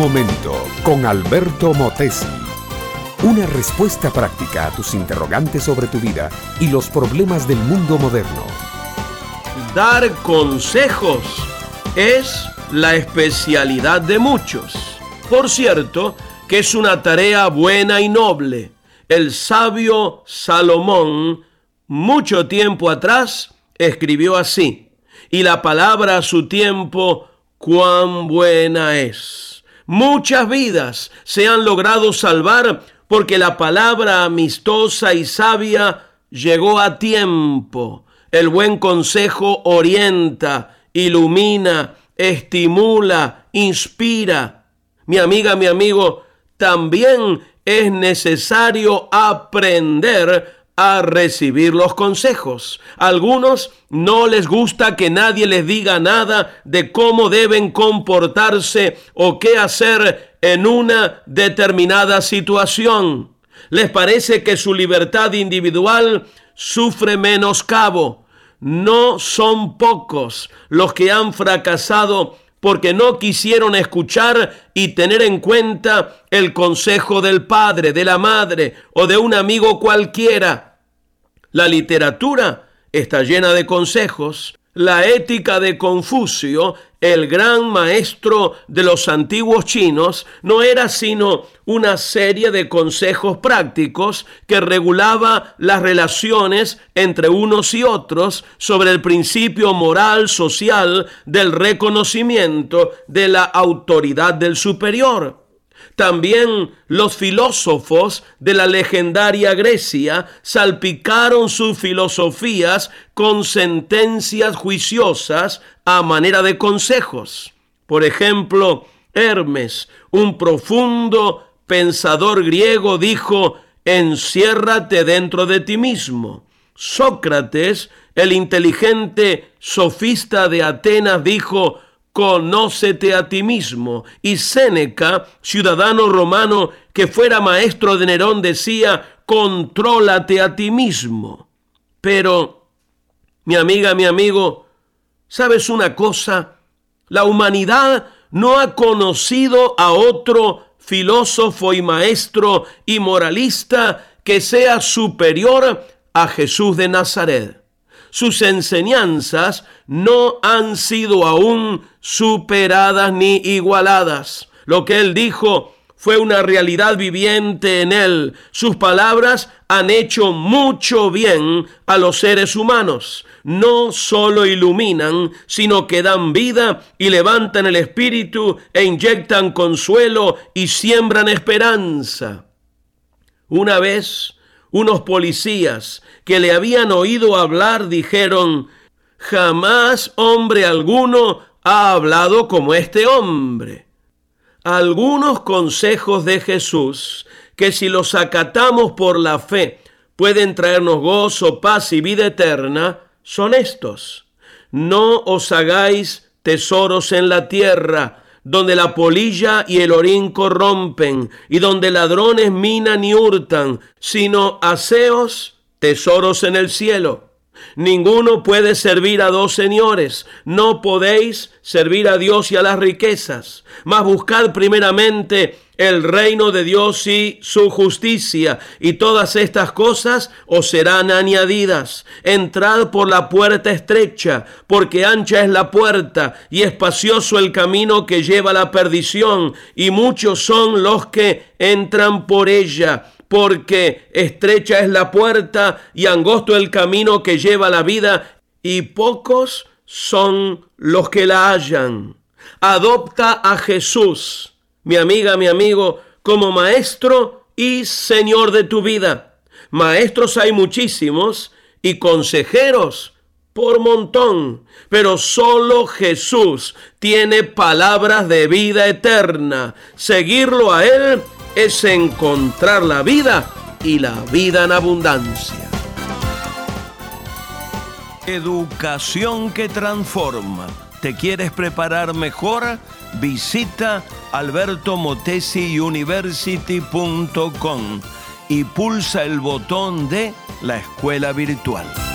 momento con Alberto Motesi. Una respuesta práctica a tus interrogantes sobre tu vida y los problemas del mundo moderno. Dar consejos es la especialidad de muchos. Por cierto, que es una tarea buena y noble. El sabio Salomón, mucho tiempo atrás, escribió así, y la palabra a su tiempo, cuán buena es. Muchas vidas se han logrado salvar porque la palabra amistosa y sabia llegó a tiempo. El buen consejo orienta, ilumina, estimula, inspira. Mi amiga, mi amigo, también es necesario aprender a recibir los consejos. algunos no les gusta que nadie les diga nada de cómo deben comportarse o qué hacer en una determinada situación. Les parece que su libertad individual sufre menoscabo. No son pocos los que han fracasado porque no quisieron escuchar y tener en cuenta el consejo del padre, de la madre o de un amigo cualquiera. La literatura está llena de consejos. La ética de Confucio, el gran maestro de los antiguos chinos, no era sino una serie de consejos prácticos que regulaba las relaciones entre unos y otros sobre el principio moral social del reconocimiento de la autoridad del superior. También los filósofos de la legendaria Grecia salpicaron sus filosofías con sentencias juiciosas a manera de consejos. Por ejemplo, Hermes, un profundo pensador griego, dijo, enciérrate dentro de ti mismo. Sócrates, el inteligente sofista de Atenas, dijo, conócete a ti mismo. Y Séneca, ciudadano romano que fuera maestro de Nerón, decía, contrólate a ti mismo. Pero, mi amiga, mi amigo, ¿sabes una cosa? La humanidad no ha conocido a otro filósofo y maestro y moralista que sea superior a Jesús de Nazaret sus enseñanzas no han sido aún superadas ni igualadas. Lo que él dijo fue una realidad viviente en él. Sus palabras han hecho mucho bien a los seres humanos. No solo iluminan, sino que dan vida y levantan el espíritu e inyectan consuelo y siembran esperanza. Una vez unos policías que le habían oído hablar dijeron, jamás hombre alguno ha hablado como este hombre. Algunos consejos de Jesús que si los acatamos por la fe pueden traernos gozo, paz y vida eterna, son estos. No os hagáis tesoros en la tierra, donde la polilla y el orín corrompen, y donde ladrones minan y hurtan, sino aseos, tesoros en el cielo. Ninguno puede servir a dos señores. No podéis servir a Dios y a las riquezas. Mas buscad primeramente el reino de Dios y su justicia, y todas estas cosas os serán añadidas. Entrad por la puerta estrecha, porque ancha es la puerta y espacioso el camino que lleva a la perdición, y muchos son los que entran por ella porque estrecha es la puerta y angosto el camino que lleva la vida, y pocos son los que la hallan. Adopta a Jesús mi amiga, mi amigo, como maestro y señor de tu vida. Maestros hay muchísimos y consejeros por montón, pero solo Jesús tiene palabras de vida eterna. Seguirlo a Él es encontrar la vida y la vida en abundancia. Educación que transforma. ¿Te quieres preparar mejor? Visita albertomotesiuniversity.com y pulsa el botón de la escuela virtual.